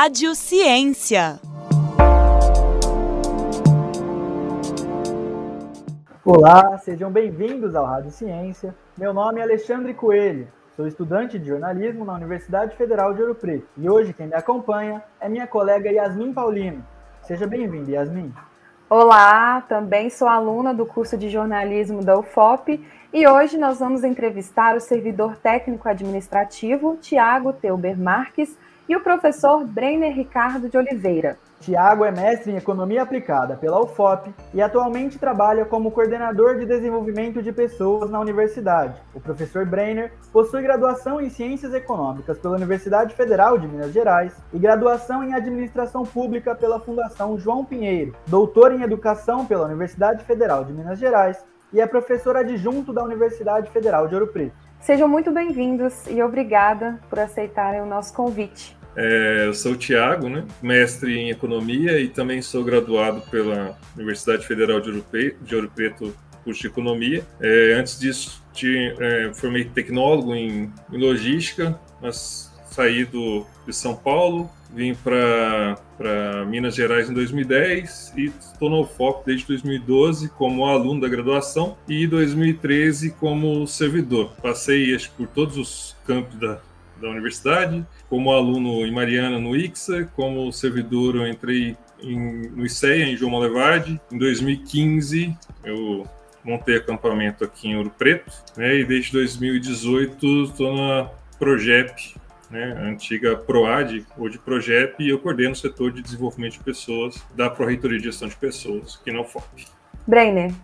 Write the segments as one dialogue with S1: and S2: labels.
S1: Rádio Ciência.
S2: Olá, sejam bem-vindos ao Rádio Ciência. Meu nome é Alexandre Coelho, sou estudante de jornalismo na Universidade Federal de Ouro Preto e hoje quem me acompanha é minha colega Yasmin Paulino. Seja bem-vinda, Yasmin.
S3: Olá, também sou aluna do curso de jornalismo da UFOP e hoje nós vamos entrevistar o servidor técnico administrativo Tiago Teuber Marques e o professor Brenner Ricardo de Oliveira.
S2: Tiago é mestre em Economia Aplicada pela UFOP e atualmente trabalha como coordenador de desenvolvimento de pessoas na universidade. O professor Brenner possui graduação em Ciências Econômicas pela Universidade Federal de Minas Gerais e graduação em Administração Pública pela Fundação João Pinheiro, doutor em Educação pela Universidade Federal de Minas Gerais e é professor adjunto da Universidade Federal de Ouro Preto.
S3: Sejam muito bem-vindos e obrigada por aceitarem o nosso convite.
S4: É, eu sou o Tiago, né? mestre em economia e também sou graduado pela Universidade Federal de Ouro Preto, de Ouro Preto curso de economia. É, antes disso, te, é, formei tecnólogo em, em, logística, mas saí do, de São Paulo, vim para Minas Gerais em 2010 e estou no UFOP desde 2012 como aluno da graduação e 2013 como servidor. Passei acho, por todos os campos da, da universidade, como aluno em Mariana, no IXA, como servidor eu entrei em, no ICEA, em João Molevade. Em 2015, eu montei acampamento aqui em Ouro Preto, né, e desde 2018 estou na Progep, né, antiga PROAD, hoje Progep, e eu coordeno o setor de desenvolvimento de pessoas da Pró-Reitoria de Gestão de Pessoas, aqui na UFOP.
S3: Brenner,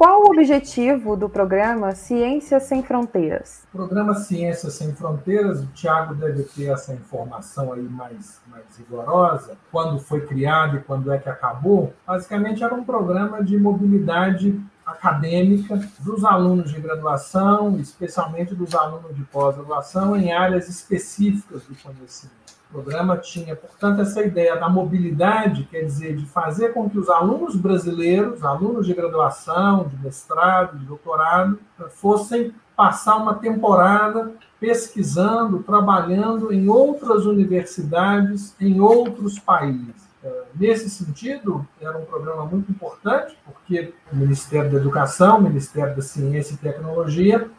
S3: qual o objetivo do programa Ciências Sem Fronteiras?
S5: O programa Ciências Sem Fronteiras, o Tiago deve ter essa informação aí mais, mais rigorosa, quando foi criado e quando é que acabou. Basicamente, era um programa de mobilidade acadêmica dos alunos de graduação, especialmente dos alunos de pós-graduação, em áreas específicas do conhecimento. O programa tinha, portanto, essa ideia da mobilidade, quer dizer, de fazer com que os alunos brasileiros, alunos de graduação, de mestrado, de doutorado, fossem passar uma temporada pesquisando, trabalhando em outras universidades, em outros países. É, nesse sentido, era um programa muito importante, porque o Ministério da Educação, o Ministério da Ciência e Tecnologia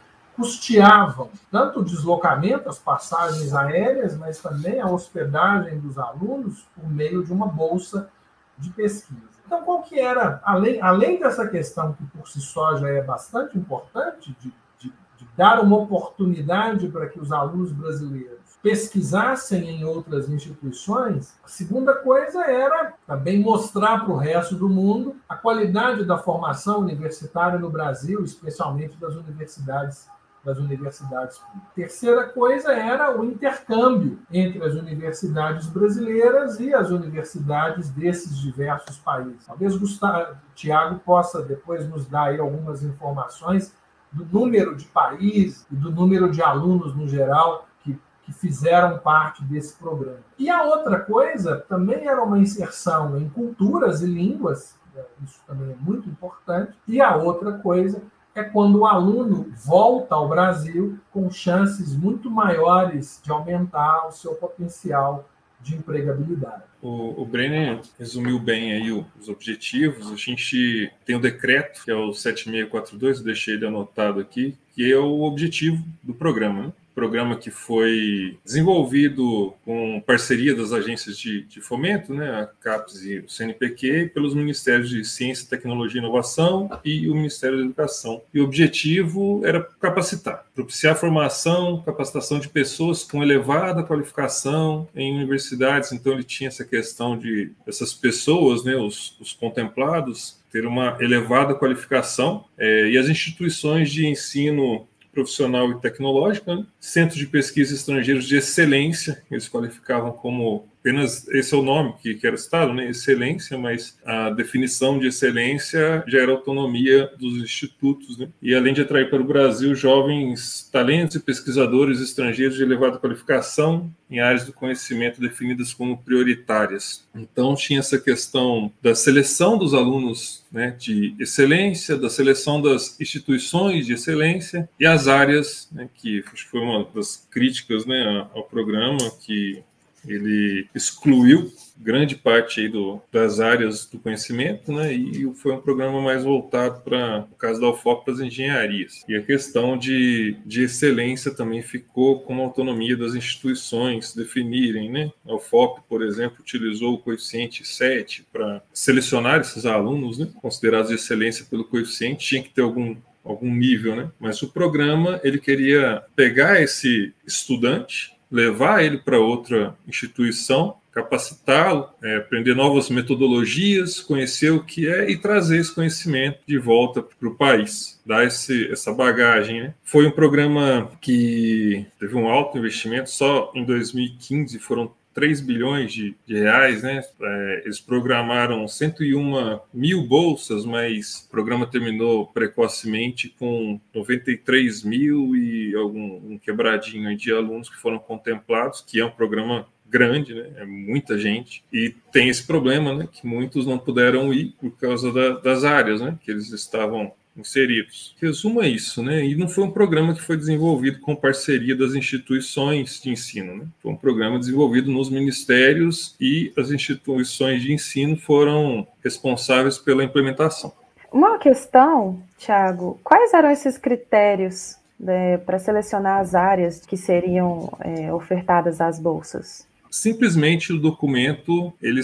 S5: custeavam tanto o deslocamento, as passagens aéreas, mas também a hospedagem dos alunos por meio de uma bolsa de pesquisa. Então, qual que era, além, além dessa questão que por si só já é bastante importante, de, de, de dar uma oportunidade para que os alunos brasileiros pesquisassem em outras instituições, a segunda coisa era também mostrar para o resto do mundo a qualidade da formação universitária no Brasil, especialmente das universidades das universidades. Terceira coisa era o intercâmbio entre as universidades brasileiras e as universidades desses diversos países. Talvez Gustavo, Tiago possa depois nos dar algumas informações do número de países e do número de alunos no geral que, que fizeram parte desse programa. E a outra coisa também era uma inserção em culturas e línguas, né, isso também é muito importante. E a outra coisa é quando o aluno volta ao Brasil com chances muito maiores de aumentar o seu potencial de empregabilidade.
S4: O, o Brenner resumiu bem aí os objetivos. A gente tem o decreto, que é o 7642, eu deixei ele anotado aqui, que é o objetivo do programa. Né? Programa que foi desenvolvido com parceria das agências de, de, fomento, né, a CAPES e o CNPq, pelos Ministérios de Ciência, Tecnologia e Inovação e o Ministério da Educação. E o objetivo era capacitar, propiciar formação, capacitação de pessoas com elevada qualificação em universidades. Então, ele tinha essa questão de essas pessoas, né, os, os contemplados, ter uma elevada qualificação é, e as instituições de ensino profissional e tecnológica, né? centros de pesquisa estrangeiros de excelência, eles qualificavam como apenas esse é o nome que, era citado, né? excelência, mas a definição de excelência já era autonomia dos institutos, né? e além de atrair para o Brasil jovens talentos e pesquisadores estrangeiros de elevada qualificação em áreas do conhecimento definidas como prioritárias. Então tinha essa questão da seleção dos alunos né, de excelência, da seleção das instituições de excelência e as áreas, né, que foi uma das críticas né, ao programa, que ele excluiu grande parte do, das áreas do conhecimento, né? E foi um programa mais voltado para, no caso da UFOP, para as engenharias. E a questão de, de excelência também ficou com a autonomia das instituições definirem, né? A UFOP, por exemplo, utilizou o coeficiente 7 para selecionar esses alunos, né? Considerados de excelência pelo coeficiente, tinha que ter algum algum nível, né? Mas o programa ele queria pegar esse estudante, levar ele para outra instituição capacitá-lo, é, aprender novas metodologias, conhecer o que é e trazer esse conhecimento de volta para o país, dar esse, essa bagagem. Né? Foi um programa que teve um alto investimento, só em 2015 foram 3 bilhões de, de reais, né? É, eles programaram 101 mil bolsas, mas o programa terminou precocemente com 93 mil e algum um quebradinho de alunos que foram contemplados, que é um programa grande, né? É muita gente. E tem esse problema, né? Que muitos não puderam ir por causa da, das áreas, né? Que eles estavam inseridos. Resumo é isso, né? E não foi um programa que foi desenvolvido com parceria das instituições de ensino, né? Foi um programa desenvolvido nos ministérios e as instituições de ensino foram responsáveis pela implementação.
S3: Uma questão, Tiago, quais eram esses critérios né, para selecionar as áreas que seriam é, ofertadas às bolsas?
S4: Simplesmente o documento ele,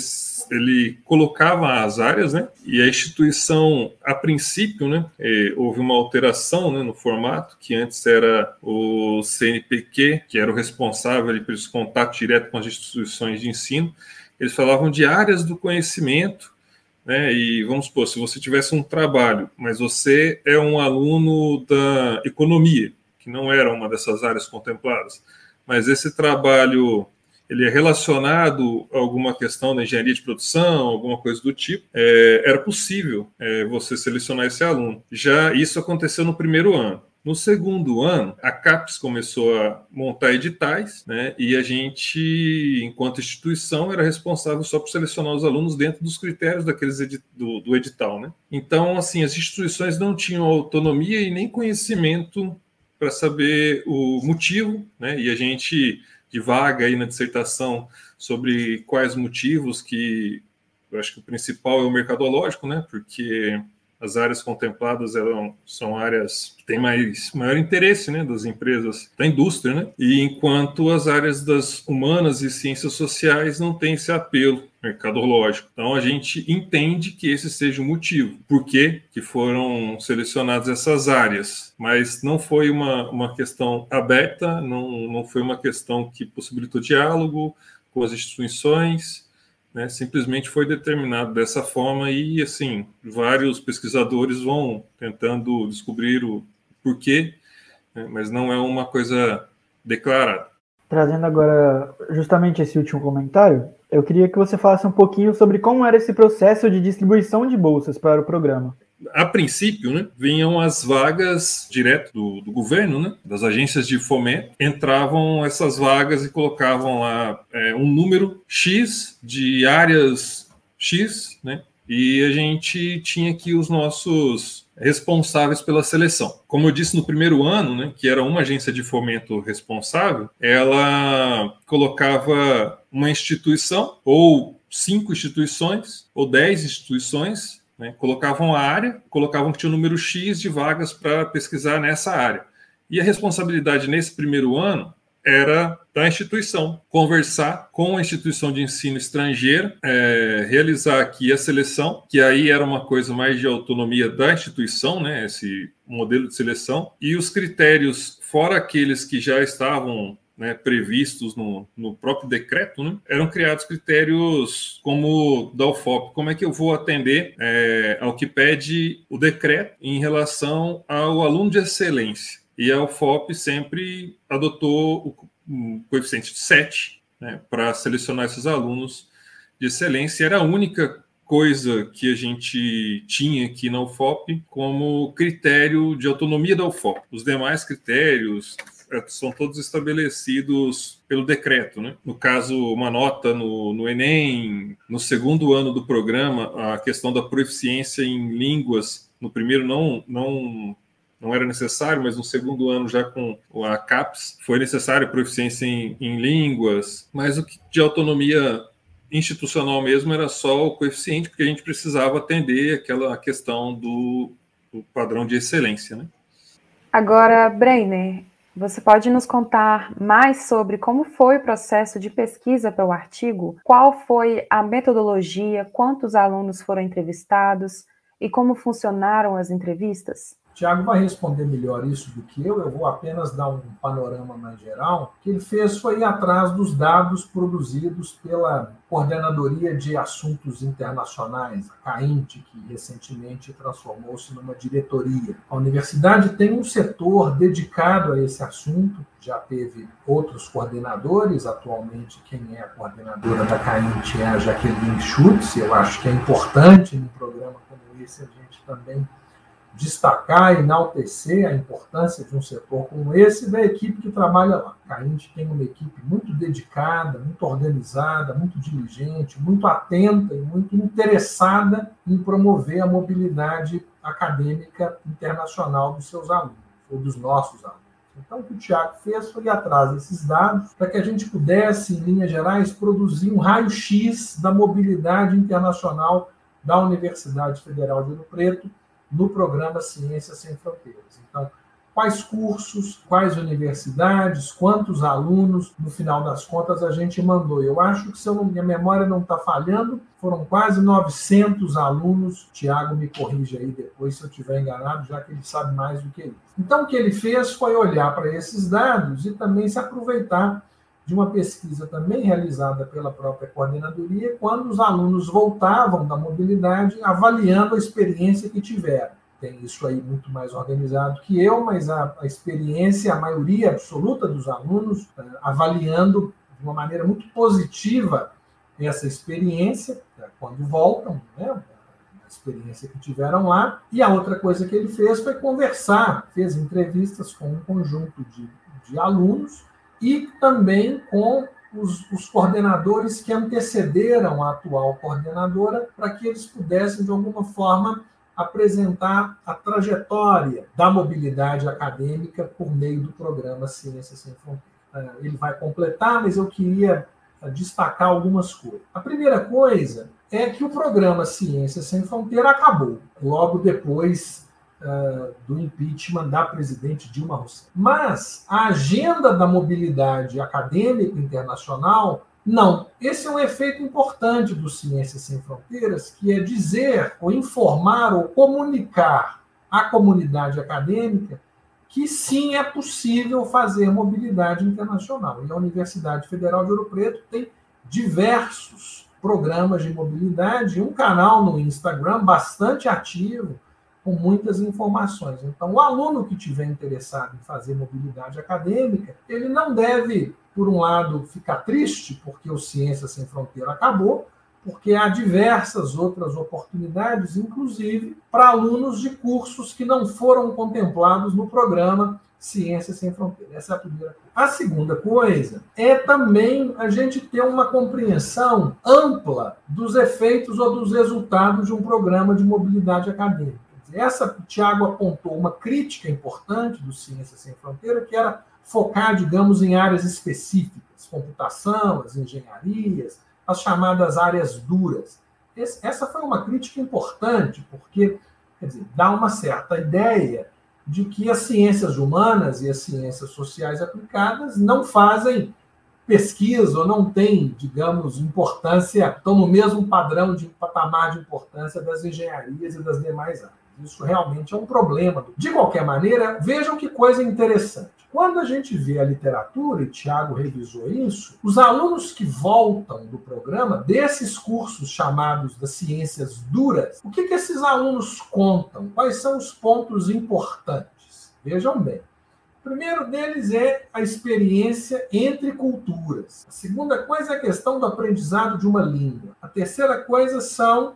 S4: ele colocava as áreas, né? E a instituição, a princípio, né, é, houve uma alteração né, no formato, que antes era o CNPq, que era o responsável por esse contato direto com as instituições de ensino. Eles falavam de áreas do conhecimento, né? E vamos supor, se você tivesse um trabalho, mas você é um aluno da economia, que não era uma dessas áreas contempladas, mas esse trabalho ele é relacionado a alguma questão da engenharia de produção, alguma coisa do tipo, é, era possível é, você selecionar esse aluno. Já isso aconteceu no primeiro ano. No segundo ano, a CAPES começou a montar editais, né, e a gente, enquanto instituição, era responsável só por selecionar os alunos dentro dos critérios daqueles do, do edital. Né? Então, assim, as instituições não tinham autonomia e nem conhecimento para saber o motivo, né, e a gente de vaga aí na dissertação sobre quais motivos que eu acho que o principal é o mercadológico, né? Porque as áreas contempladas eram, são áreas que têm mais, maior interesse né, das empresas da indústria, né? e enquanto as áreas das humanas e ciências sociais não têm esse apelo mercadológico. Então a gente entende que esse seja o motivo, por que foram selecionadas essas áreas, mas não foi uma, uma questão aberta, não, não foi uma questão que possibilitou diálogo com as instituições, né, simplesmente foi determinado dessa forma e, assim, vários pesquisadores vão tentando descobrir o porquê, né, mas não é uma coisa declarada.
S2: Trazendo agora justamente esse último comentário, eu queria que você falasse um pouquinho sobre como era esse processo de distribuição de bolsas para o programa.
S4: A princípio, né, vinham as vagas direto do, do, governo, né, das agências de fomento, entravam essas vagas e colocavam lá é, um número X de áreas X, né, e a gente tinha aqui os nossos responsáveis pela seleção. Como eu disse no primeiro ano, né, que era uma agência de fomento responsável, ela colocava uma instituição ou cinco instituições ou dez instituições né? Colocavam a área, colocavam que tinha um número X de vagas para pesquisar nessa área. E a responsabilidade nesse primeiro ano era da instituição, conversar com a instituição de ensino estrangeira, é, realizar aqui a seleção, que aí era uma coisa mais de autonomia da instituição, né, esse modelo de seleção, e os critérios, fora aqueles que já estavam né, previstos no, no, próprio decreto, né, eram criados critérios como da UFOP. Como é que eu vou atender é, ao que pede o decreto em relação ao aluno de excelência? E a UFOP sempre adotou o, coeficiente de 7 né, para selecionar esses alunos de excelência. Era a única coisa que a gente tinha aqui na UFOP como critério de autonomia da UFOP. Os demais critérios, é, são todos estabelecidos pelo decreto. Né? No caso, uma nota no, no Enem, no segundo ano do programa, a questão da proficiência em línguas, no primeiro não, não não era necessário, mas no segundo ano, já com a CAPES, foi necessário proficiência em, em línguas, mas o que de autonomia institucional mesmo era só o coeficiente, porque a gente precisava atender aquela questão do, do padrão de excelência. Né?
S3: Agora, Breiner, você pode nos contar mais sobre como foi o processo de pesquisa para o artigo? Qual foi a metodologia? Quantos alunos foram entrevistados? E como funcionaram as entrevistas?
S5: Tiago vai responder melhor isso do que eu, eu vou apenas dar um panorama mais geral. O que ele fez foi ir atrás dos dados produzidos pela Coordenadoria de Assuntos Internacionais, a CAINT, que recentemente transformou-se numa diretoria. A universidade tem um setor dedicado a esse assunto, já teve outros coordenadores, atualmente quem é a coordenadora da CAINT é a Jaqueline Schutz, eu acho que é importante num programa como esse a gente também destacar, enaltecer a importância de um setor como esse da equipe que trabalha lá. A gente tem uma equipe muito dedicada, muito organizada, muito diligente, muito atenta e muito interessada em promover a mobilidade acadêmica internacional dos seus alunos, ou dos nossos alunos. Então, o que o Tiago fez foi ir atrás desses dados para que a gente pudesse, em linhas gerais, produzir um raio-x da mobilidade internacional da Universidade Federal de Ouro Preto no programa Ciências Sem Fronteiras. Então, quais cursos, quais universidades, quantos alunos, no final das contas, a gente mandou. Eu acho que, se eu minha memória não está falhando, foram quase 900 alunos. Tiago me corrige aí depois se eu estiver enganado, já que ele sabe mais do que isso. Então, o que ele fez foi olhar para esses dados e também se aproveitar de uma pesquisa também realizada pela própria coordenadoria, quando os alunos voltavam da mobilidade avaliando a experiência que tiveram. Tem isso aí muito mais organizado que eu, mas a, a experiência, a maioria absoluta dos alunos, eh, avaliando de uma maneira muito positiva essa experiência, né, quando voltam, né, a experiência que tiveram lá. E a outra coisa que ele fez foi conversar, fez entrevistas com um conjunto de, de alunos e também com os, os, coordenadores que antecederam a atual coordenadora, para que eles pudessem, de alguma forma, apresentar a trajetória da mobilidade acadêmica por meio do programa Ciências Sem Fronteiras. É, ele vai completar, mas eu queria é, destacar algumas coisas. A primeira coisa é que o programa Ciências Sem Fronteira acabou logo depois uh, do impeachment da presidente Dilma Rousseff. Mas a agenda da mobilidade acadêmica internacional, não. Esse é um efeito importante do Ciências Sem Fronteiras, que é dizer, ou informar, ou comunicar à comunidade acadêmica que sim é possível fazer mobilidade internacional. E a Universidade Federal de Ouro Preto tem diversos programas de mobilidade, um canal no Instagram bastante ativo, com muitas informações. Então, o aluno que tiver interessado em fazer mobilidade acadêmica, ele não deve, por um lado, ficar triste porque o Ciência Sem Fronteira acabou, porque há diversas outras oportunidades, inclusive para alunos de cursos que não foram contemplados no programa Ciência Sem Fronteira. Essa é a primeira coisa. A segunda coisa é também a gente ter uma compreensão ampla dos efeitos ou dos resultados de um programa de mobilidade acadêmica. Essa, o Tiago apontou uma crítica importante do Ciência Sem Fronteira, que era focar, digamos, em áreas específicas, computação, as engenharias, as chamadas áreas duras. Esse, essa foi uma crítica importante, porque dizer, dá uma certa ideia de que as ciências humanas e as ciências sociais aplicadas não fazem pesquisa ou não têm, digamos, importância, estão no mesmo padrão de patamar de importância das engenharias e das demais áreas. Isso realmente é um problema. De qualquer maneira, vejam que coisa interessante. Quando a gente vê a literatura, e Tiago revisou isso, os alunos que voltam do programa, desses cursos chamados das ciências duras, o que, que esses alunos contam? Quais são os pontos importantes? Vejam bem primeiro deles é a experiência entre culturas. A segunda coisa é a questão do aprendizado de uma língua. A terceira coisa são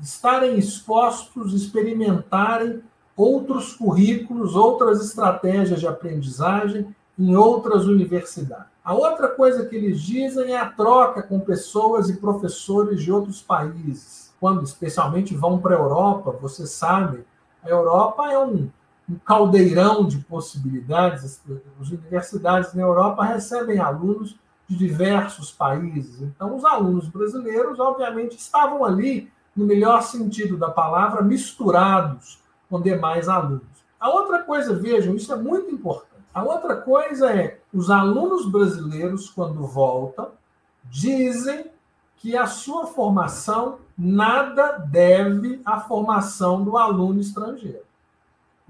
S5: estarem expostos, experimentarem outros currículos, outras estratégias de aprendizagem em outras universidades. A outra coisa que eles dizem é a troca com pessoas e professores de outros países. Quando especialmente vão para a Europa, você sabe, a Europa é um um caldeirão de possibilidades. As universidades na Europa recebem alunos de diversos países. Então, os alunos brasileiros, obviamente, estavam ali, no melhor sentido da palavra, misturados com demais alunos. A outra coisa, vejam, isso é muito importante. A outra coisa é os alunos brasileiros, quando voltam, dizem que a sua formação nada deve à formação do aluno estrangeiro.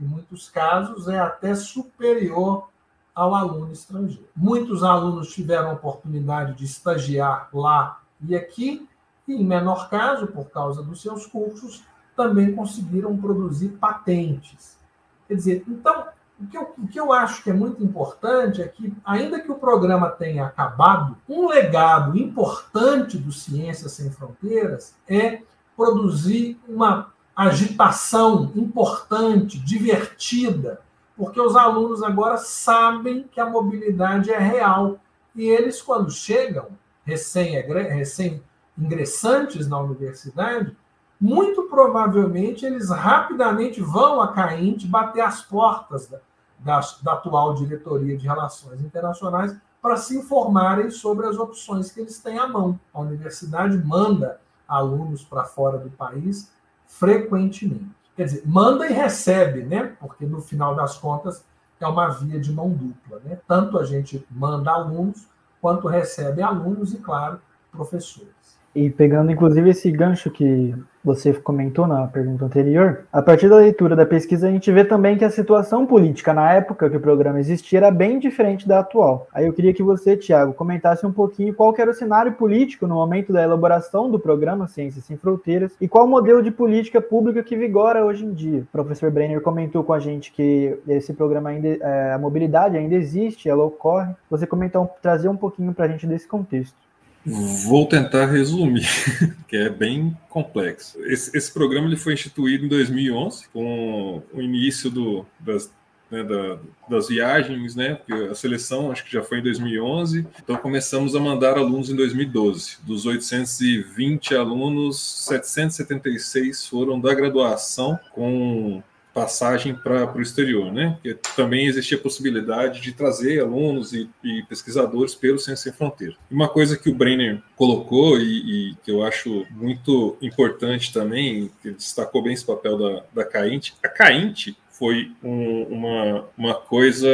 S5: Em muitos casos, é até superior ao aluno estrangeiro. Muitos alunos tiveram a oportunidade de estagiar lá e aqui, e em menor caso, por causa dos seus cursos, também conseguiram produzir patentes. Quer dizer, então, o que, eu, o que eu acho que é muito importante é que, ainda que o programa tenha acabado, um legado importante do Ciências Sem Fronteiras é produzir uma agitação importante, divertida, porque os alunos agora sabem que a mobilidade é real. E eles, quando chegam, recém-ingressantes na universidade, muito provavelmente eles rapidamente vão a Cainte bater as portas da, da, da atual diretoria de Relações Internacionais para se informarem sobre as opções que eles têm à mão. A universidade manda alunos para fora do país frequentemente. Quer dizer, manda e recebe, né? Porque no final das contas é uma via de mão dupla, né? Tanto a gente manda alunos quanto recebe alunos e, claro, professores.
S2: E pegando inclusive esse gancho que você comentou na pergunta anterior, a partir da leitura da pesquisa a gente vê também que a situação política na época que o programa existia era bem diferente da atual. Aí eu queria que você, Tiago, comentasse um pouquinho qual era o cenário político no momento da elaboração do programa Ciências Sem Fronteiras e qual o modelo de política pública que vigora hoje em dia. O professor Brenner comentou com a gente que esse programa ainda, é, a mobilidade ainda existe, ela ocorre. Você comentar, trazer um pouquinho para a gente desse contexto.
S4: Vou tentar resumir, que é bem complexo. Esse, esse, programa ele foi instituído em 2011, com o início do, das, né, da, das viagens, né? A seleção acho que já foi em 2011. Então começamos a mandar alunos em 2012. Dos 820 alunos, 776 foram da graduação com passagem para o exterior, né? Porque também existia a possibilidade de trazer alunos e, e pesquisadores pelo Ciência Sem Fronteira. Uma coisa que o Brenner colocou e, e, que eu acho muito importante também, que destacou bem esse papel da, da CAINT, a CAINT foi um, uma, uma coisa.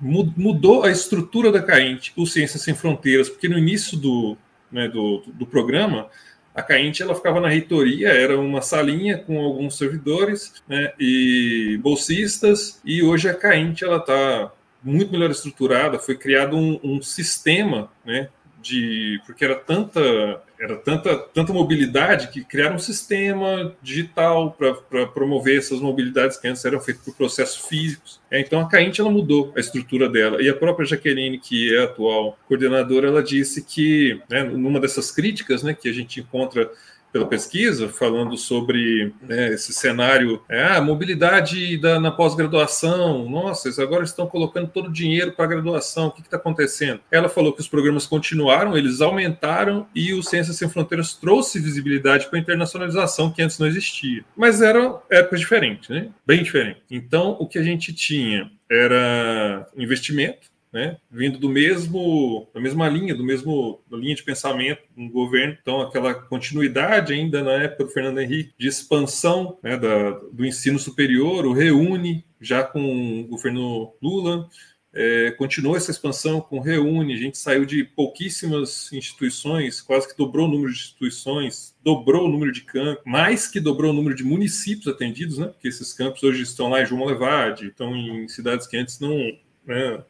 S4: mudou a estrutura da CAINT, o Ciência Sem Fronteiras, porque no início do, né, do, do programa a Cainte ela ficava na reitoria, era uma salinha com alguns servidores né, e bolsistas, e hoje a Cainte ela está muito melhor estruturada, foi criado um, um sistema né, de porque era tanta era tanta tanta mobilidade que criaram um sistema digital para promover essas mobilidades que antes eram feitas por processos físicos. É, então a Cainte ela mudou a estrutura dela e a própria Jaqueline que é a atual coordenadora ela disse que né, numa dessas críticas né, que a gente encontra pela pesquisa, falando sobre né, esse cenário, é, a ah, mobilidade da, na pós-graduação, nossa, eles agora estão colocando todo o dinheiro para a graduação, o que está acontecendo? Ela falou que os programas continuaram, eles aumentaram e o Ciências Sem Fronteiras trouxe visibilidade para a internacionalização que antes não existia. Mas eram épocas diferentes, né? bem diferentes. Então, o que a gente tinha era investimento, né, vindo do mesmo, da mesma linha, do mesmo linha de pensamento no governo. Então, aquela continuidade ainda na época do Fernando Henrique de expansão né, da, do ensino superior, o reúne já com o governo Lula. É, continuou essa expansão com Reúne, a gente saiu de pouquíssimas instituições, quase que dobrou o número de instituições, dobrou o número de campos, mais que dobrou o número de municípios atendidos, né? Porque esses campos hoje estão lá em João Levade, estão em cidades que antes não, né,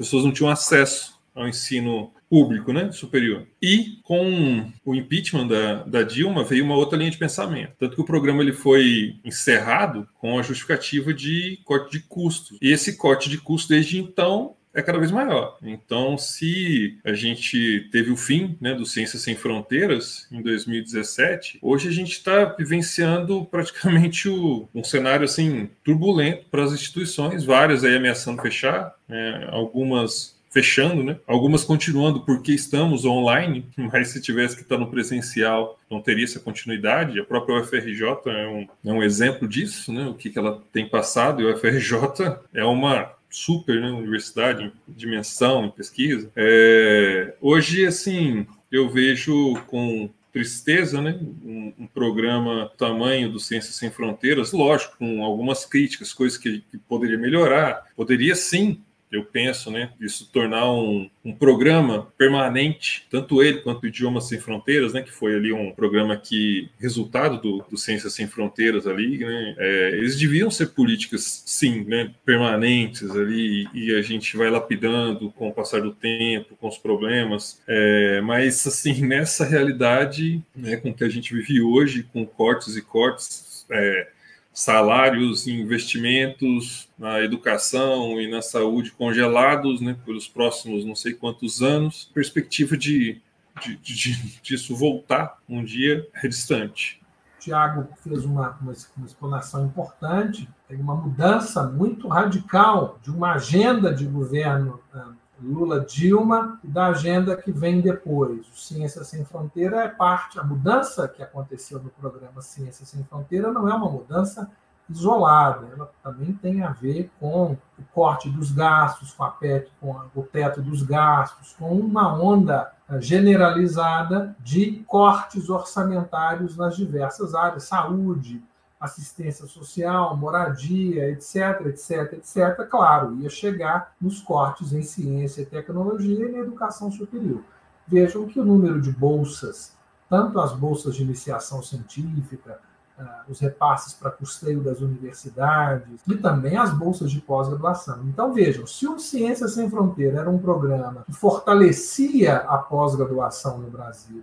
S4: pessoas não tinham acesso ao ensino público, né, superior. E com o impeachment da, da Dilma veio uma outra linha de pensamento, tanto que o programa ele foi encerrado com a justificativa de corte de custos. E esse corte de custos desde então é cada vez maior. Então, se a gente teve o fim né, do Ciências Sem Fronteiras em 2017, hoje a gente está vivenciando praticamente o, um cenário assim turbulento para as instituições, várias aí ameaçando fechar, né, algumas fechando, né? Algumas continuando porque estamos online, mas se tivesse que estar no presencial, não teria essa continuidade. A própria UFRJ é um, é um exemplo disso, né? O que, que ela tem passado, e a UFRJ é uma super né, universidade dimensão, pesquisa. É, hoje, assim, eu vejo com tristeza, né? Um, um, programa tamanho do Ciências Sem Fronteiras, lógico, com algumas críticas, coisas que, que poderia melhorar. Poderia sim eu penso, né, isso tornar um, um, programa permanente, tanto ele quanto o Idiomas Sem Fronteiras, né, que foi ali um programa que, resultado do, do Ciências Sem Fronteiras ali, né, é, eles deviam ser políticas, sim, né, permanentes ali, e a gente vai lapidando com o passar do tempo, com os problemas, é, mas, assim, nessa realidade, né, com que a gente vive hoje, com cortes e cortes, é, salários e investimentos na educação e na saúde congelados né, pelos próximos não sei quantos anos, perspectiva de, de, de disso voltar um dia é distante.
S5: Tiago fez uma, uma, uma, explanação importante, tem uma mudança muito radical de uma agenda de governo uh, Lula-Dilma e da agenda que vem depois. O Ciência Sem Fronteira é parte, a mudança que aconteceu no programa Ciência Sem Fronteira não é uma mudança isolada, ela também tem a ver com o corte dos gastos, com, a PEC, com o teto dos gastos, com uma onda eh, generalizada de cortes orçamentários nas diversas áreas, saúde, assistência social, moradia, etc, etc, etc, claro, ia chegar nos cortes em ciência tecnologia e na educação superior. Vejam que o número de bolsas, tanto as bolsas de iniciação científica, ah, os repasses para custeio das universidades e também as bolsas de pós-graduação. Então vejam, se o Ciência Sem Fronteira era um programa que fortalecia a pós-graduação no Brasil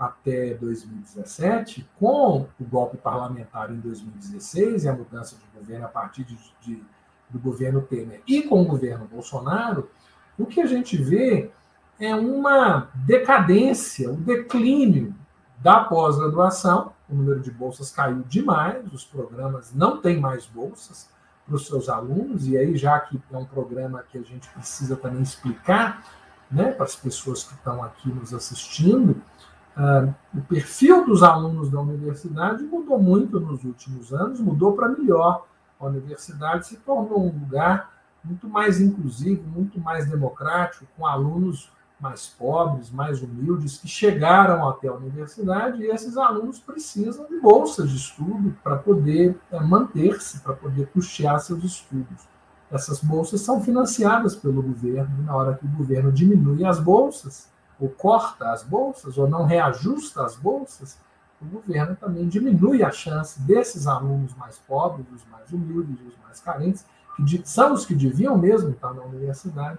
S5: até 2017, com o golpe parlamentar em 2016 e a mudança de governo a partir de, de, do governo Temer e com o governo Bolsonaro, o que a gente vê é uma decadência, um declínio da pós-graduação. O número de bolsas caiu demais, os programas não têm mais bolsas para os seus alunos, e aí, já que é um programa que a gente precisa também explicar né, para as pessoas que estão aqui nos assistindo, Uh, o perfil dos alunos da universidade mudou muito nos últimos anos, mudou para melhor. A universidade se tornou um lugar muito mais inclusivo, muito mais democrático, com alunos mais pobres, mais humildes, que chegaram até a universidade e esses alunos precisam de bolsas de estudo para poder é, manter-se, para poder custear seus estudos. Essas bolsas são financiadas pelo governo, e na hora que o governo diminui as bolsas, ou corta as bolsas, ou não reajusta as bolsas, o governo também diminui a chance desses alunos mais pobres, os mais humildes, os mais carentes, que são os que deviam mesmo estar na universidade,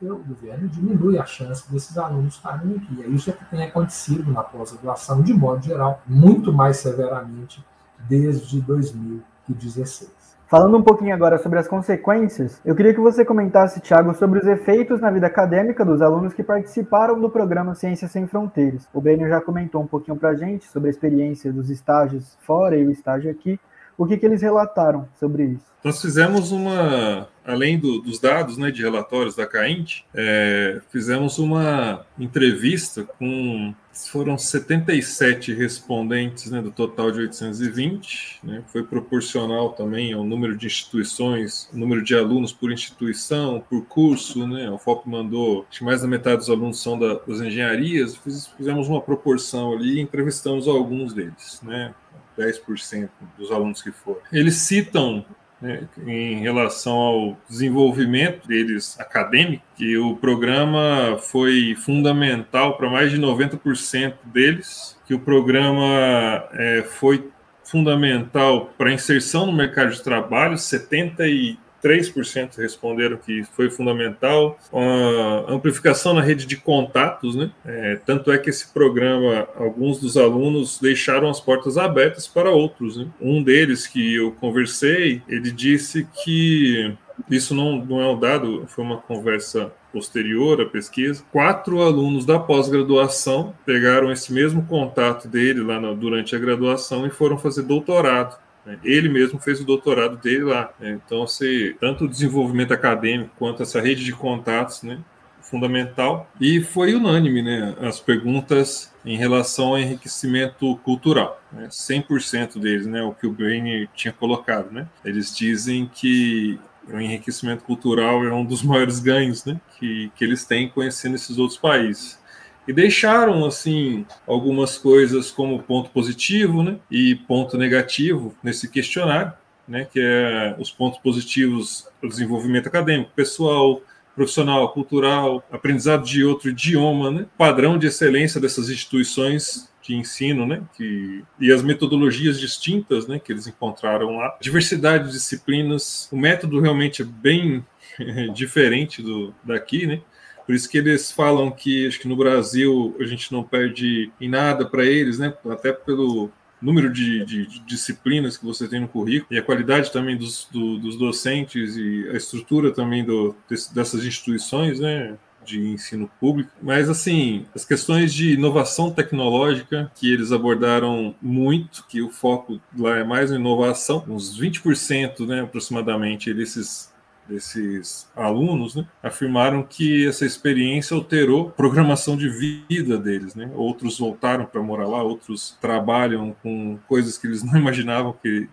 S5: o governo diminui a chance desses alunos estarem aqui. E é isso que tem acontecido na pós-graduação, de modo geral, muito mais severamente desde 2016.
S2: Falando um pouquinho agora sobre as consequências, eu queria que você comentasse, Thiago, sobre os efeitos na vida acadêmica dos alunos que participaram do programa Ciências Sem Fronteiras. O Breno já comentou um pouquinho para a gente sobre a experiência dos estágios fora e o estágio aqui. O que, que eles relataram sobre isso?
S4: Nós fizemos uma, além do, dos dados né, de relatórios da CAINT, é, fizemos uma entrevista com, foram 77 respondentes né, do total de 820, né, foi proporcional também ao número de instituições, número de alunos por instituição, por curso, né, o FOP mandou, acho que mais da metade dos alunos são da, das engenharias, fiz, fizemos uma proporção ali e entrevistamos alguns deles, né, 10% dos alunos que foram. Eles citam né, em relação ao desenvolvimento deles acadêmico, que o programa foi fundamental para mais de 90% deles, que o programa é, foi fundamental para a inserção no mercado de trabalho, 70 e 3% responderam que foi fundamental. A amplificação na rede de contatos, né? É, tanto é que esse programa, alguns dos alunos deixaram as portas abertas para outros. Né? Um deles que eu conversei, ele disse que isso não, não é um dado, foi uma conversa posterior à pesquisa. Quatro alunos da pós-graduação pegaram esse mesmo contato dele lá no, durante a graduação e foram fazer doutorado? Ele mesmo fez o doutorado dele lá. Né? Então, se, tanto o desenvolvimento acadêmico quanto essa rede de contatos né, fundamental e foi unânime, né? As perguntas em relação ao enriquecimento cultural, né? 100% deles, né? O que o Brainer tinha colocado, né? Eles dizem que o enriquecimento cultural é um dos maiores ganhos, né? Que, que eles têm conhecendo esses outros países e deixaram assim algumas coisas como ponto positivo né, e ponto negativo nesse questionário, né, que é os pontos positivos, o desenvolvimento acadêmico, pessoal, profissional, cultural, aprendizado de outro idioma, né, padrão de excelência dessas instituições de ensino, né, que, e as metodologias distintas, né, que eles encontraram lá, diversidade de disciplinas, o método realmente é bem diferente do daqui, né, por isso que eles falam que acho que no Brasil a gente não perde em nada para eles, né? Até pelo número de, de, de, disciplinas que você tem no currículo e a qualidade também dos, do, dos docentes e a estrutura também do, dessas instituições, né? de ensino público, mas assim, as questões de inovação tecnológica que eles abordaram muito, que o foco lá é mais em inovação, uns 20%, né, aproximadamente, desses desses alunos, né, afirmaram que essa experiência alterou a programação de vida deles. Né? Outros voltaram para morar lá, outros trabalham com coisas que eles não imaginavam que,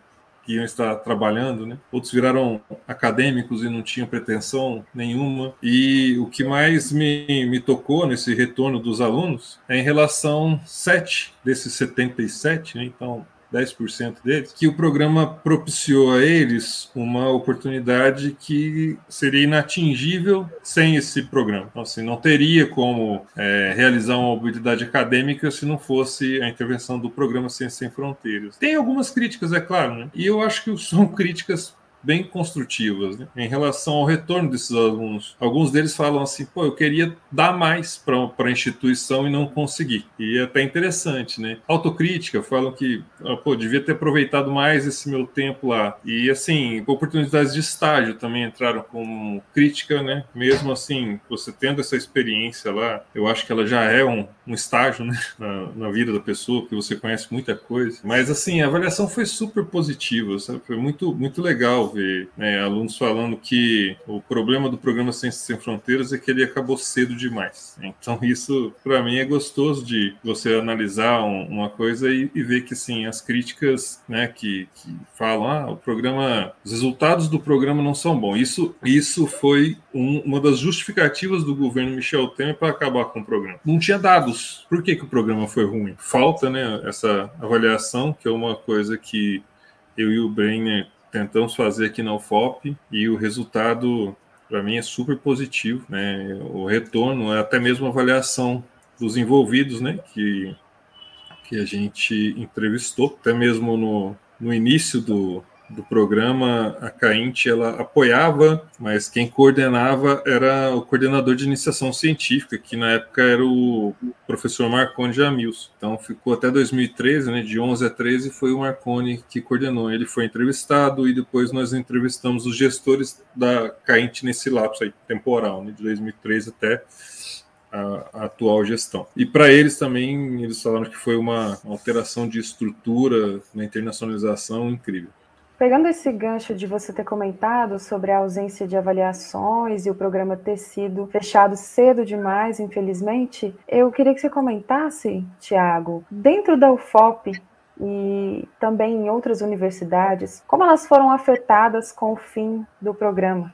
S4: que iam estar trabalhando. Né? Outros viraram acadêmicos e não tinham pretensão nenhuma. E o que mais me, me tocou nesse retorno dos alunos é em relação 7 desses 77, né? então 10% deles, que o programa propiciou a eles uma oportunidade que seria inatingível sem esse programa. Então, assim, não teria como é, realizar uma mobilidade acadêmica se não fosse a intervenção do programa Ciência Sem Fronteiras. Tem algumas críticas, é claro, né? e eu acho que são críticas bem construtivas né? em relação ao retorno desses alunos. Alguns deles falam assim: pô, eu queria dar mais para a instituição e não consegui. E é até interessante, né? Autocrítica, falam que, ah, pô, devia ter aproveitado mais esse meu tempo lá. E assim, oportunidades de estágio também entraram como crítica, né? Mesmo assim, você tendo essa experiência lá, eu acho que ela já é um, um estágio, né? Na, na vida da pessoa, que você conhece muita coisa. Mas assim, a avaliação foi super positiva, sabe? Foi muito, muito legal ver né, alunos falando que o problema do programa Ciências Sem Fronteiras é que ele acabou cedo demais. Então, isso, para mim, é gostoso de você analisar um, uma coisa e, e, ver que, sim, as críticas né, que, que falam, ah, o programa, os resultados do programa não são bons. Isso, isso foi um, uma das justificativas do governo Michel Temer para acabar com o programa. Não tinha dados. Por que, que o programa foi ruim? Falta né, essa avaliação, que é uma coisa que eu e o Brenner tentamos fazer aqui na UFOP e o resultado para mim é super positivo, né? O retorno, até mesmo a avaliação dos envolvidos, né? Que, que a gente entrevistou, até mesmo no, no início do, do programa, a Cainte ela apoiava, mas quem coordenava era o coordenador de iniciação científica, que na época era o professor Marconi Jamils. Então ficou até 2013, né, de 11 a 13 foi o Marconi que coordenou. Ele foi entrevistado e depois nós entrevistamos os gestores da Cainte nesse lapso aí, temporal, né, de 2013 até a, a, atual gestão. E para eles também, eles falaram que foi uma alteração de estrutura na internacionalização incrível.
S3: Pegando esse gancho de você ter comentado sobre a ausência de avaliações e o programa ter sido fechado cedo demais, infelizmente, eu queria que você comentasse, Tiago, dentro da UFOP e também em outras universidades, como elas foram afetadas com o fim do programa.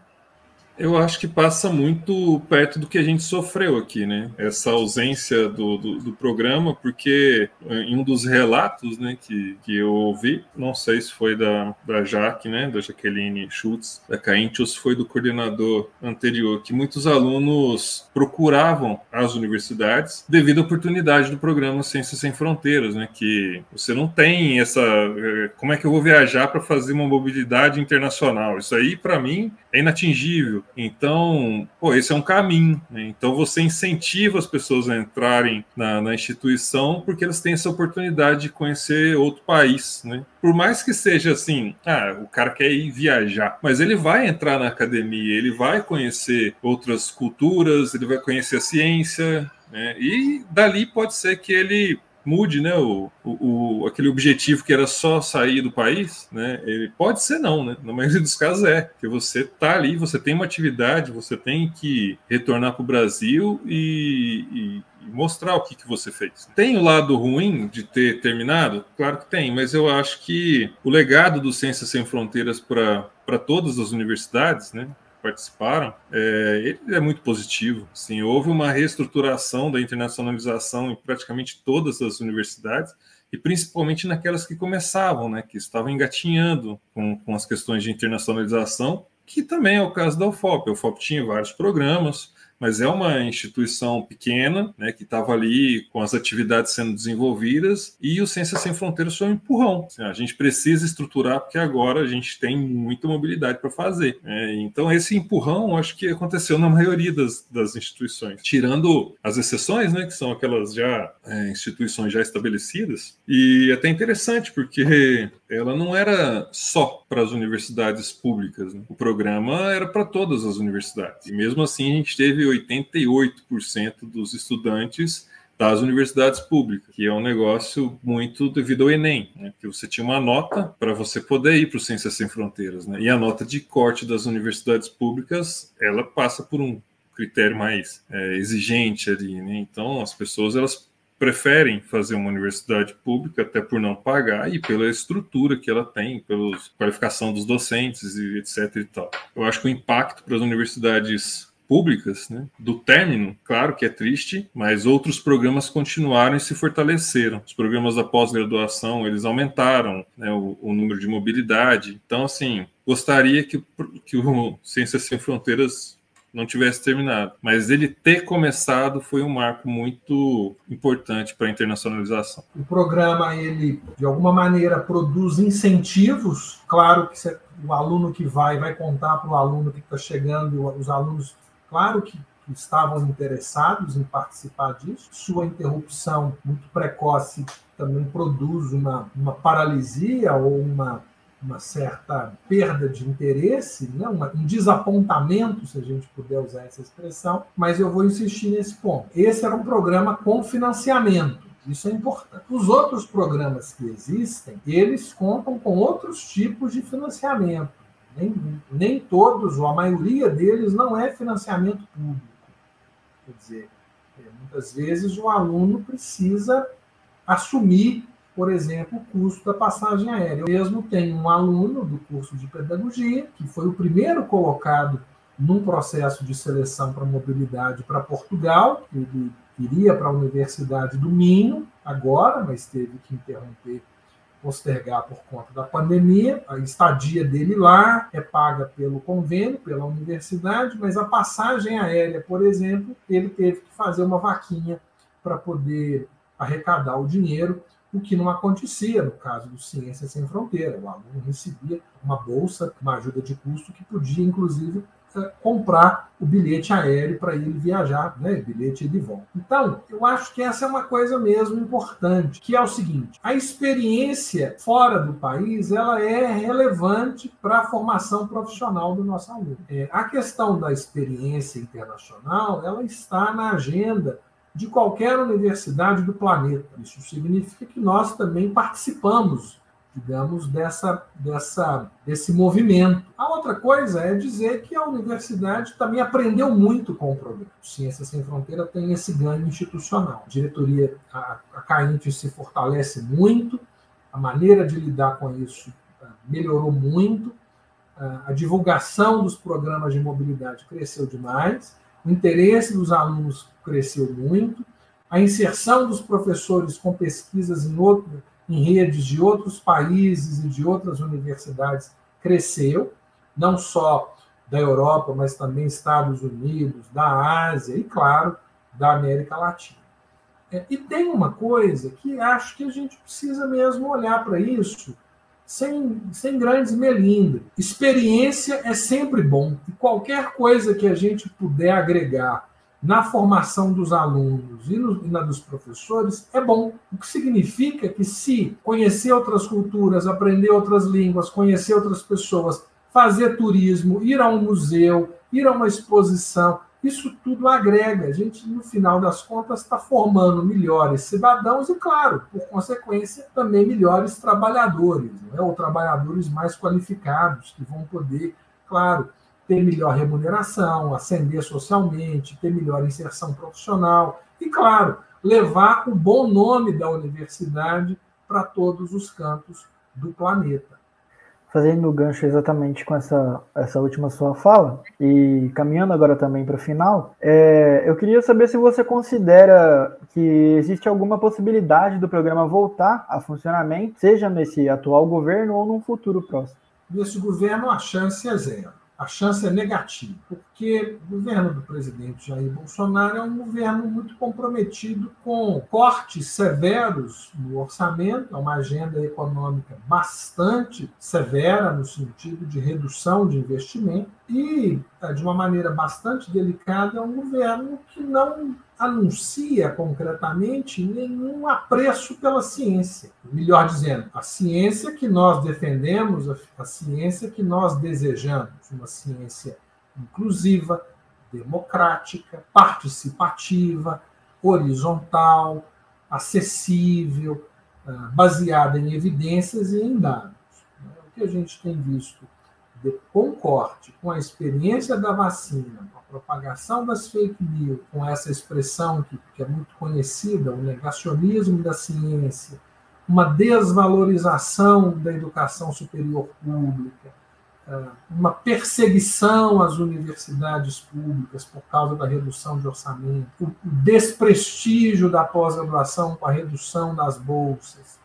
S4: Eu acho que passa muito perto do que a gente sofreu aqui, né? Essa ausência do, do, do, programa, porque em um dos relatos né, que, que eu ouvi, não sei se foi da, da Jaque, né, da Jaqueline Schultz, da Caintius, foi do coordenador anterior, que muitos alunos procuravam as universidades devido à oportunidade do programa Ciências Sem Fronteiras, né? Que você não tem essa. Eh, como é que eu vou viajar para fazer uma mobilidade internacional? Isso aí, para mim, é inatingível. Então, pô, esse é um caminho. Né? Então, você incentiva as pessoas a entrarem na, na, instituição porque elas têm essa oportunidade de conhecer outro país. Né? Por mais que seja assim, ah, o cara quer ir viajar, mas ele vai entrar na academia, ele vai conhecer outras culturas, ele vai conhecer a ciência, né? e dali pode ser que ele mude né, o, o, aquele objetivo que era só sair do país, né? Ele pode ser não, né? Na maioria dos casos é, que você está ali, você tem uma atividade, você tem que retornar para o Brasil e, e mostrar o que, que você fez. Tem o lado ruim de ter terminado? Claro que tem, mas eu acho que o legado do Ciências Sem Fronteiras para todas as universidades, né? Participaram, é, ele é muito positivo. Sim, houve uma reestruturação da internacionalização em praticamente todas as universidades e principalmente naquelas que começavam, né, que estavam engatinhando com, com as questões de internacionalização, que também é o caso da UFOP. A UFOP tinha vários programas, mas é uma instituição pequena, né, que estava ali com as atividades sendo desenvolvidas, e o Ciências Sem Fronteiras foi um empurrão. Assim, a gente precisa estruturar, porque agora a gente tem muita mobilidade para fazer. É, então, esse empurrão, acho que aconteceu na maioria das, das instituições, tirando as exceções, né, que são aquelas já é, instituições já estabelecidas, e é até interessante, porque ela não era só para as universidades públicas, né? o programa era para todas as universidades, e mesmo assim a gente teve 88% dos estudantes das universidades públicas, que é um negócio muito devido ao Enem, né? que você tinha uma nota para você poder ir para o Ciências Sem Fronteiras, né? e a nota de corte das universidades públicas, ela passa por um critério mais é, exigente ali, né? então as pessoas elas preferem fazer uma universidade pública até por não pagar e pela estrutura que ela tem, pela qualificação dos docentes e etc e tal. Eu acho que o impacto para as universidades públicas, né, do término, claro que é triste, mas outros programas continuaram e se fortaleceram. Os programas da pós-graduação, eles aumentaram né, o, o, número de mobilidade. Então, assim, gostaria que, que o Ciências Sem Fronteiras não tivesse terminado. Mas ele ter começado foi um marco muito importante para a internacionalização.
S5: O programa, ele, de alguma maneira, produz incentivos. Claro que o aluno que vai, vai contar para o aluno que está chegando, os alunos claro que, que estavam interessados em participar disso. Sua interrupção muito precoce também produz uma, uma paralisia ou uma, uma certa perda de interesse, né? Um desapontamento, se a gente puder usar essa expressão, mas eu vou insistir nesse ponto. Esse era um programa com financiamento. Isso é importante. Os outros programas que existem, eles contam com outros tipos de financiamento nem, nem todos, ou a maioria deles, não é financiamento público. Quer dizer, é, muitas vezes o aluno precisa assumir, por exemplo, o custo da passagem aérea. Eu mesmo tenho um aluno do curso de pedagogia, que foi o primeiro colocado num processo de seleção para mobilidade para Portugal. Ele iria para a Universidade do Minho agora, mas teve que interromper postergar por conta da pandemia. A estadia dele lá é paga pelo convênio, pela universidade, mas a passagem aérea, por exemplo, ele teve que fazer uma vaquinha para poder arrecadar o dinheiro, o que não acontecia no caso do Ciência Sem Fronteira. O aluno recebia uma bolsa, uma ajuda de custo que podia, inclusive, comprar o bilhete aéreo para ele viajar, né? Bilhete de volta. Então, eu acho que essa é uma coisa mesmo importante, que é o seguinte: a experiência fora do país ela é relevante para a formação profissional do nosso aluno. É, a questão da experiência internacional ela está na agenda de qualquer universidade do planeta. Isso significa que nós também participamos digamos, dessa, dessa, desse movimento. A outra coisa é dizer que a universidade também aprendeu muito com o programa. Ciências Sem Fronteira tem esse ganho institucional. A diretoria, a, a se fortalece muito, a maneira de lidar com isso ah, melhorou muito, ah, a divulgação dos programas de mobilidade cresceu demais, o interesse dos alunos cresceu muito, a inserção dos professores com pesquisas em outro em redes de outros países e de outras universidades cresceu, não só da Europa, mas também Estados Unidos, da Ásia e, claro, da América Latina. É, e tem uma coisa que acho que a gente precisa mesmo olhar para isso sem, sem grandes melindres. Experiência é sempre bom, e qualquer coisa que a gente puder agregar na formação dos alunos e, no, e na dos professores é bom. O que significa que, se conhecer outras culturas, aprender outras línguas, conhecer outras pessoas, fazer turismo, ir a um museu, ir a uma exposição, Isso tudo agrega. A gente, no final das contas, está formando melhores cidadãos e, claro, por consequência, também melhores trabalhadores, né? ou trabalhadores mais qualificados, que vão poder, claro, ter melhor remuneração, ascender socialmente, ter melhor inserção profissional e, claro, levar o bom nome da universidade para todos os cantos do planeta.
S2: Fazendo o gancho exatamente com essa, essa última sua fala, e caminhando agora também para o final, é, eu queria saber se você considera que existe alguma possibilidade do programa voltar a funcionamento, seja nesse atual governo ou num futuro próximo.
S5: Nesse governo, a chance é zero a chance é negativa, porque o governo do presidente Jair Bolsonaro é um governo muito comprometido com cortes severos no orçamento, é uma agenda econômica bastante severa no sentido de redução de investimento e, de uma maneira bastante delicada, é um governo que não anuncia concretamente nenhum apreço pela ciência. Melhor dizendo, a ciência que nós defendemos, a ciência que nós desejamos, uma ciência inclusiva, democrática, participativa, horizontal, acessível, ah, baseada em evidências e em dados. O que a gente tem visto de concorde com a experiência da vacina, com a propagação das fake news, com essa expressão que, que é muito conhecida, o negacionismo da ciência, uma desvalorização da educação superior pública, ah, uma perseguição às universidades públicas por causa da redução de orçamento, o desprestígio da pós-graduação com a redução das bolsas,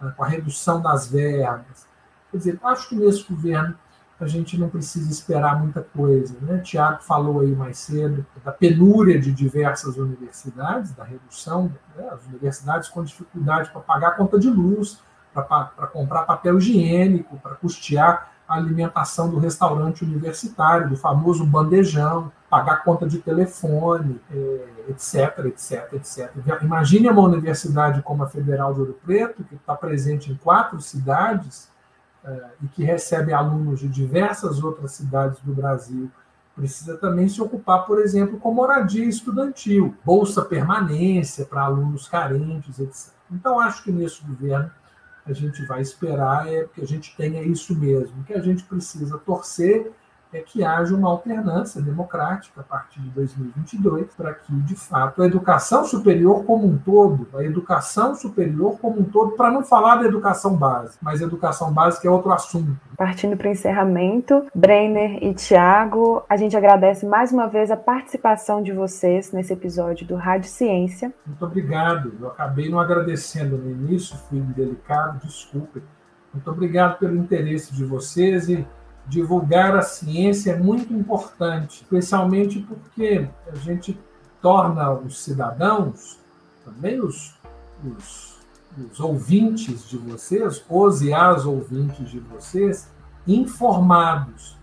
S5: ah, com a redução das verbas. Quer dizer, acho que nesse governo a gente não precisa esperar muita coisa. Né? Tiago falou aí mais cedo da penúria de diversas universidades, da redução, né? as universidades com dificuldade para pagar a conta de luz, para comprar papel higiênico, para custear a alimentação do restaurante universitário, do famoso bandejão, pagar conta de telefone, etc, etc, etc. Imagine uma universidade como a Federal de Ouro Preto, que está presente em quatro cidades, e que recebe alunos de diversas outras cidades do Brasil, precisa também se ocupar, por exemplo, com moradia estudantil, bolsa permanência para alunos carentes, etc. Então, acho que nesse governo a gente vai esperar é que a gente tenha isso mesmo, que a gente precisa torcer é que haja uma alternância democrática a partir de 2022, para que, de fato, a educação superior como um todo, a educação superior como um todo, para não falar da educação básica, mas a educação básica é outro assunto.
S3: Partindo para o encerramento, Brenner e Tiago, a gente agradece mais uma vez a participação de vocês nesse episódio do Rádio Ciência.
S5: Muito obrigado. Eu acabei não agradecendo no início, fui indelicado, desculpe. Muito obrigado pelo interesse de vocês e divulgar a ciência é muito importante, especialmente porque a gente torna os cidadãos, também os, os, os ouvintes de vocês, os e as ouvintes de vocês, informados.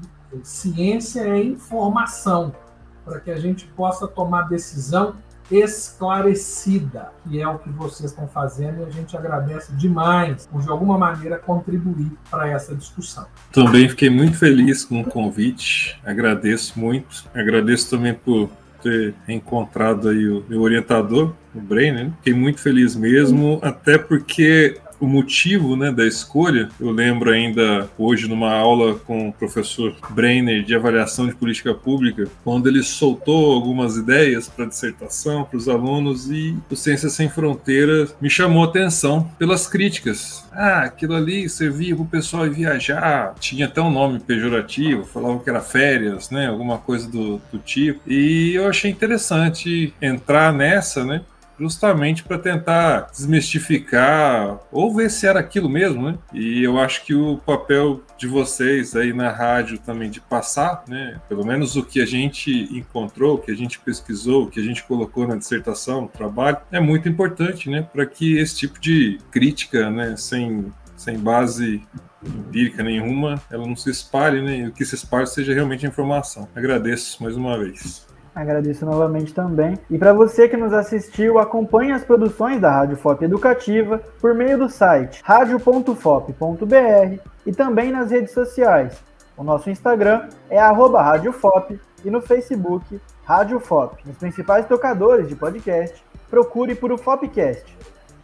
S5: Ciência é informação, para que a gente possa tomar decisão esclarecida, que é o que vocês estão fazendo, e a gente agradece demais por, de alguma maneira, contribuir para essa discussão.
S4: Também fiquei muito feliz com o convite, agradeço muito, agradeço também por ter encontrado aí o meu orientador, o Brenner, fiquei muito feliz mesmo, até porque o motivo né, da escolha. Eu lembro ainda hoje numa aula com o professor Brenner de avaliação de política pública, quando ele soltou algumas ideias para dissertação para os alunos e o Ciência Sem Fronteiras me chamou a atenção pelas críticas. Ah, aquilo ali servia para o pessoal viajar, tinha até um nome pejorativo, falavam que era férias, né, alguma coisa do, do tipo. E eu achei interessante entrar nessa, né, justamente para tentar desmistificar ou ver se era aquilo mesmo, né? E eu acho que o papel de vocês aí na rádio também de passar, né? Pelo menos o que a gente encontrou, o que a gente pesquisou, o que a gente colocou na dissertação, no trabalho, é muito importante, né? Para que esse tipo de crítica, né? Sem sem base empírica nenhuma, ela não se espalhe, né? E o que se espalhe seja realmente informação. Agradeço mais uma vez.
S2: Agradeço novamente também. E para você que nos assistiu, acompanhe as produções da Rádio FOP Educativa por meio do site radio.fop.br e também nas redes sociais. O nosso Instagram é @radiofop e no Facebook Rádio FOP, nos principais tocadores de podcast. Procure por o Fopcast.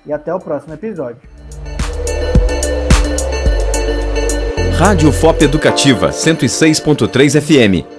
S2: E até o próximo episódio.
S6: Rádio FOP Educativa 106.3 FM